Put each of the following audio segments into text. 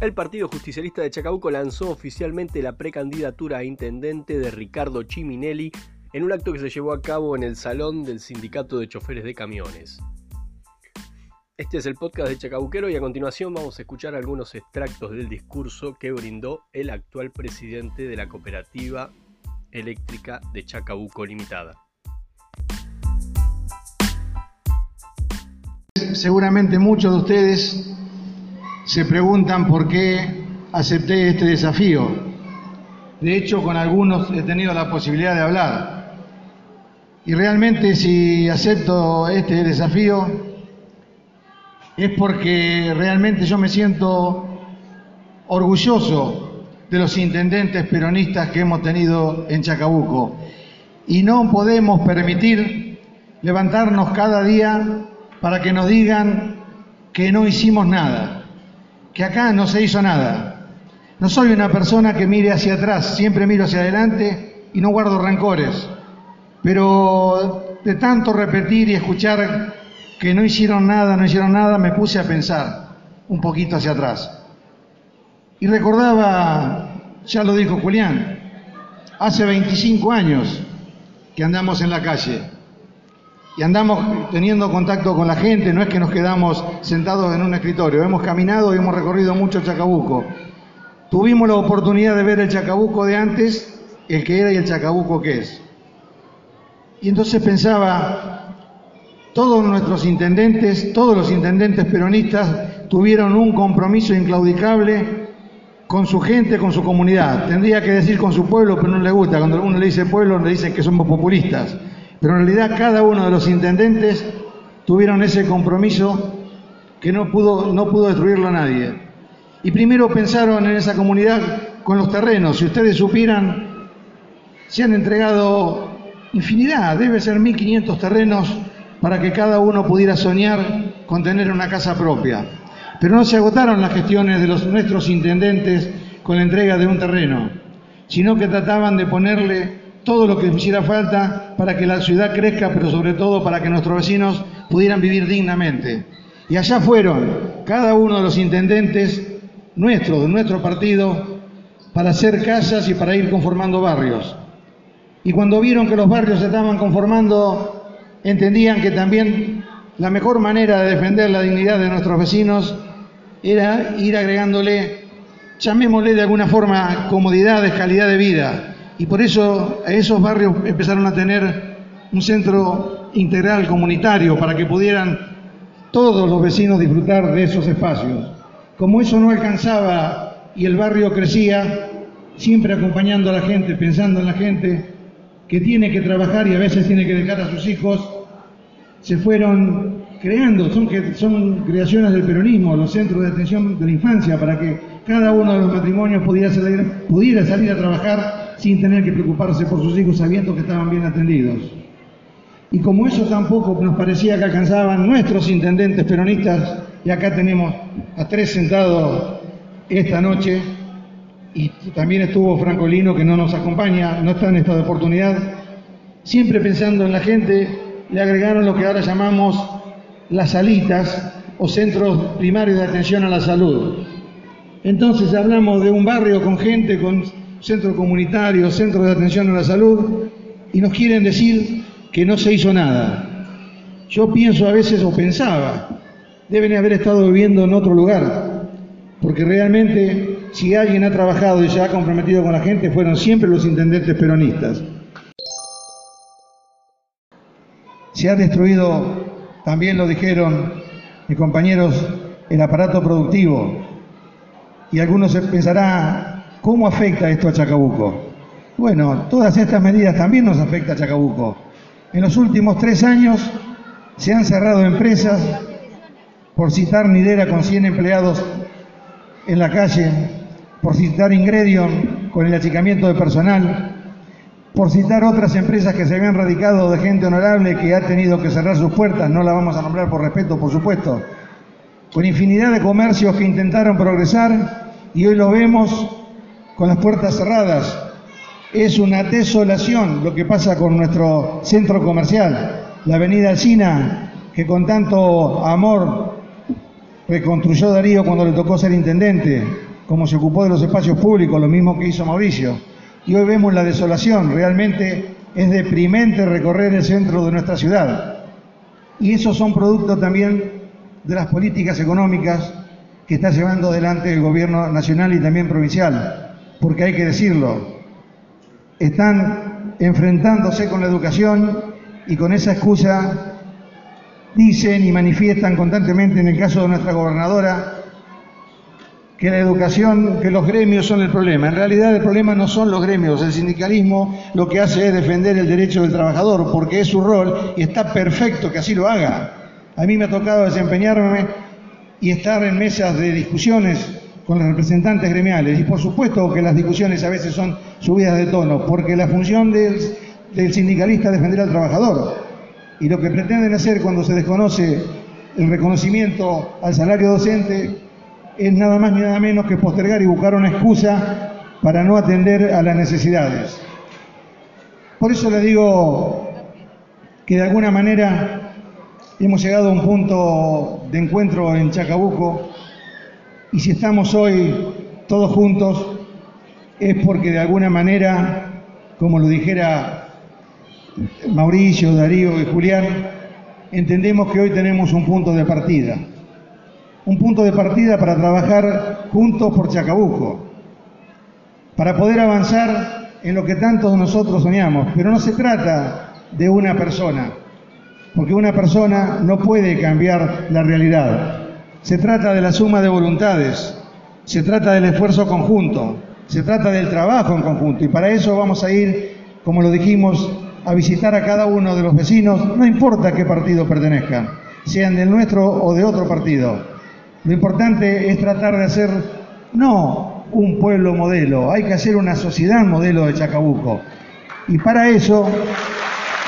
El Partido Justicialista de Chacabuco lanzó oficialmente la precandidatura a intendente de Ricardo Chiminelli en un acto que se llevó a cabo en el Salón del Sindicato de Choferes de Camiones. Este es el podcast de Chacabuquero y a continuación vamos a escuchar algunos extractos del discurso que brindó el actual presidente de la Cooperativa Eléctrica de Chacabuco Limitada. Seguramente muchos de ustedes se preguntan por qué acepté este desafío. De hecho, con algunos he tenido la posibilidad de hablar. Y realmente si acepto este desafío es porque realmente yo me siento orgulloso de los intendentes peronistas que hemos tenido en Chacabuco. Y no podemos permitir levantarnos cada día para que nos digan que no hicimos nada acá no se hizo nada. No soy una persona que mire hacia atrás, siempre miro hacia adelante y no guardo rencores. Pero de tanto repetir y escuchar que no hicieron nada, no hicieron nada, me puse a pensar un poquito hacia atrás. Y recordaba, ya lo dijo Julián, hace 25 años que andamos en la calle y andamos teniendo contacto con la gente, no es que nos quedamos sentados en un escritorio, hemos caminado y hemos recorrido mucho Chacabuco. Tuvimos la oportunidad de ver el Chacabuco de antes, el que era y el Chacabuco que es. Y entonces pensaba, todos nuestros intendentes, todos los intendentes peronistas tuvieron un compromiso inclaudicable con su gente, con su comunidad. Tendría que decir con su pueblo, pero no le gusta. Cuando uno le dice pueblo, le dicen que somos populistas. Pero en realidad cada uno de los intendentes tuvieron ese compromiso que no pudo, no pudo destruirlo a nadie. Y primero pensaron en esa comunidad con los terrenos. Si ustedes supieran, se han entregado infinidad, debe ser 1.500 terrenos para que cada uno pudiera soñar con tener una casa propia. Pero no se agotaron las gestiones de los, nuestros intendentes con la entrega de un terreno, sino que trataban de ponerle todo lo que hiciera falta para que la ciudad crezca, pero sobre todo para que nuestros vecinos pudieran vivir dignamente. Y allá fueron cada uno de los intendentes nuestros, de nuestro partido, para hacer casas y para ir conformando barrios. Y cuando vieron que los barrios se estaban conformando, entendían que también la mejor manera de defender la dignidad de nuestros vecinos era ir agregándole, llamémosle de alguna forma, comodidades, calidad de vida, y por eso esos barrios empezaron a tener un centro integral comunitario para que pudieran todos los vecinos disfrutar de esos espacios. Como eso no alcanzaba y el barrio crecía, siempre acompañando a la gente, pensando en la gente que tiene que trabajar y a veces tiene que dejar a sus hijos, se fueron creando, son, son creaciones del peronismo, los centros de atención de la infancia, para que cada uno de los matrimonios pudiera salir, pudiera salir a trabajar sin tener que preocuparse por sus hijos sabiendo que estaban bien atendidos. Y como eso tampoco nos parecía que alcanzaban nuestros intendentes peronistas, y acá tenemos a tres sentados esta noche, y también estuvo Francolino que no nos acompaña, no está en esta oportunidad, siempre pensando en la gente, le agregaron lo que ahora llamamos las salitas o centros primarios de atención a la salud. Entonces hablamos de un barrio con gente con centro comunitario, centro de atención a la salud, y nos quieren decir que no se hizo nada. Yo pienso a veces o pensaba, deben haber estado viviendo en otro lugar, porque realmente si alguien ha trabajado y se ha comprometido con la gente fueron siempre los intendentes peronistas. Se ha destruido, también lo dijeron mis compañeros, el aparato productivo. Y algunos pensarán, ¿Cómo afecta esto a Chacabuco? Bueno, todas estas medidas también nos afecta a Chacabuco. En los últimos tres años se han cerrado empresas, por citar Nidera con 100 empleados en la calle, por citar Ingredion con el achicamiento de personal, por citar otras empresas que se habían radicado de gente honorable que ha tenido que cerrar sus puertas, no la vamos a nombrar por respeto, por supuesto, con infinidad de comercios que intentaron progresar y hoy lo vemos con las puertas cerradas. Es una desolación lo que pasa con nuestro centro comercial, la avenida Alcina, que con tanto amor reconstruyó Darío cuando le tocó ser intendente. como se ocupó de los espacios públicos, lo mismo que hizo Mauricio. Y hoy vemos la desolación, realmente es deprimente recorrer el centro de nuestra ciudad. Y esos son producto también de las políticas económicas que está llevando adelante el gobierno nacional y también provincial, porque hay que decirlo, están enfrentándose con la educación y con esa excusa dicen y manifiestan constantemente en el caso de nuestra gobernadora que la educación, que los gremios son el problema. En realidad el problema no son los gremios, el sindicalismo lo que hace es defender el derecho del trabajador, porque es su rol y está perfecto que así lo haga. A mí me ha tocado desempeñarme y estar en mesas de discusiones con los representantes gremiales. Y por supuesto que las discusiones a veces son subidas de tono, porque la función del, sindicalista es defender al trabajador. Y lo que pretenden hacer cuando se desconoce el reconocimiento al salario docente es nada más ni nada menos que postergar y buscar una excusa para no atender a las necesidades. Por eso le digo que de alguna manera hemos llegado a un punto de encuentro en Chacabuco y si estamos hoy todos juntos es porque de alguna manera, como lo dijera Mauricio, Darío y Julián, entendemos que hoy tenemos un punto de partida un punto de partida para trabajar juntos por Chacabuco, para poder avanzar en lo que tantos nosotros soñamos. Pero no se trata de una persona, porque una persona no puede cambiar la realidad. Se trata de la suma de voluntades, se trata del esfuerzo conjunto, se trata del trabajo en conjunto. Y para eso vamos a ir, como lo dijimos, a visitar a cada uno de los vecinos, no importa qué partido pertenezcan, sean del nuestro o de otro partido. Lo importante es tratar de hacer no un pueblo modelo, hay que hacer una sociedad modelo de Chacabuco. Y para eso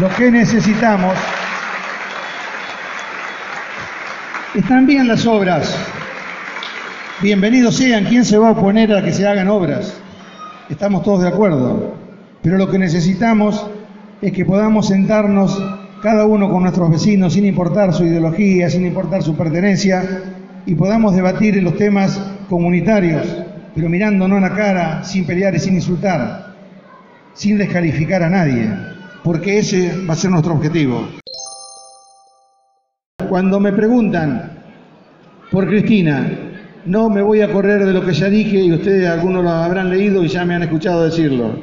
lo que necesitamos están bien las obras. Bienvenidos sean, ¿quién se va a oponer a que se hagan obras? Estamos todos de acuerdo. Pero lo que necesitamos es que podamos sentarnos cada uno con nuestros vecinos sin importar su ideología, sin importar su pertenencia, y podamos debatir los temas comunitarios, pero mirándonos en la cara, sin pelear y sin insultar, sin descalificar a nadie, porque ese va a ser nuestro objetivo. Cuando me preguntan por Cristina, no me voy a correr de lo que ya dije y ustedes algunos lo habrán leído y ya me han escuchado decirlo.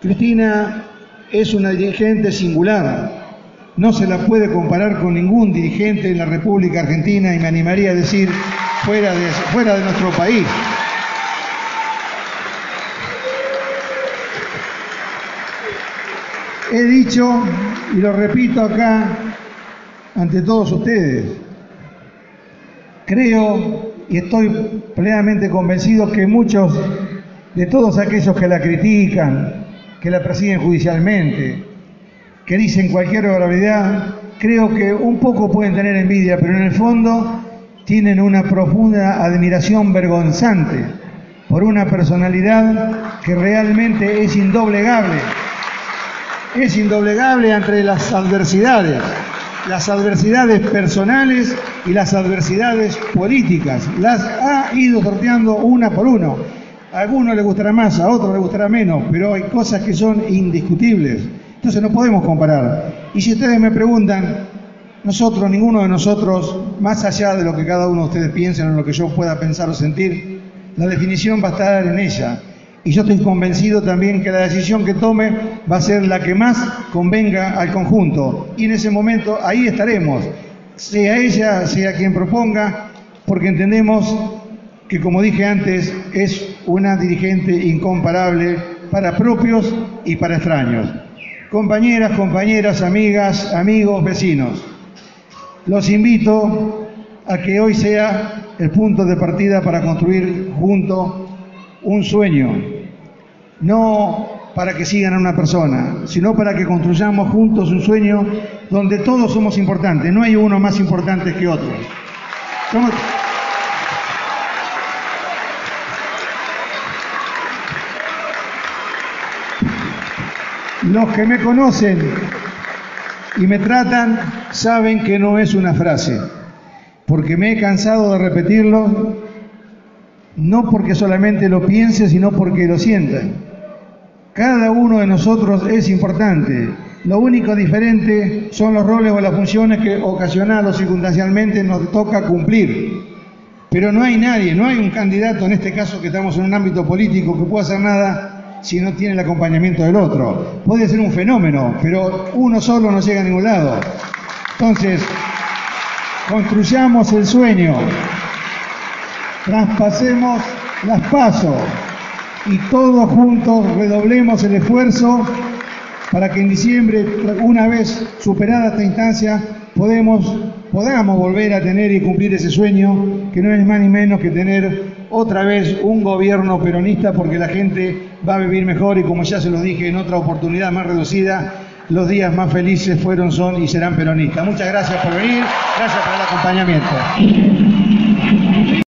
Cristina es una dirigente singular, no se la puede comparar con ningún dirigente en la República Argentina y me animaría a decir fuera de, fuera de nuestro país. He dicho, y lo repito acá ante todos ustedes, creo y estoy plenamente convencido que muchos de todos aquellos que la critican, que la persiguen judicialmente, que dicen cualquier barbaridad, creo que un poco pueden tener envidia, pero en el fondo tienen una profunda admiración vergonzante por una personalidad que realmente es indoblegable. Es indoblegable entre las adversidades, las adversidades personales y las adversidades políticas. Las ha ido sorteando una por uno. A algunos le gustará más, a otros le gustará menos, pero hay cosas que son indiscutibles. Entonces no podemos comparar. Y si ustedes me preguntan, nosotros, ninguno de nosotros, más allá de lo que cada uno de ustedes piensen o lo que yo pueda pensar o sentir, la definición va a estar en ella. Y yo estoy convencido también que la decisión que tome va a ser la que más convenga al conjunto. Y en ese momento ahí estaremos, sea ella, sea quien proponga, porque entendemos que, como dije antes, es una dirigente incomparable para propios y para extraños compañeras, compañeras, amigas, amigos, vecinos. Los invito a que hoy sea el punto de partida para construir juntos un sueño, no para que sigan a una persona, sino para que construyamos juntos un sueño donde todos somos importantes, no hay uno más importante que otro. Los que me conocen y me tratan saben que no es una frase, porque me he cansado de repetirlo no porque solamente lo piense, sino porque lo sienta. Cada uno de nosotros es importante. Lo único diferente son los roles o las funciones que ocasional o circunstancialmente nos toca cumplir. Pero no hay nadie, no hay un candidato, en este caso que estamos en un ámbito político, que pueda hacer nada si no tiene el acompañamiento del otro. Puede ser un fenómeno, pero uno solo no llega a ningún lado. Entonces, construyamos el sueño, traspasemos las pasos y todos juntos redoblemos el esfuerzo para que en diciembre, una vez superada esta instancia, podamos volver a tener y cumplir ese sueño, que no es más ni menos que tener otra vez un gobierno peronista, porque la gente va a vivir mejor y como ya se lo dije en otra oportunidad más reducida, los días más felices fueron, son y serán peronistas. Muchas gracias por venir, gracias por el acompañamiento.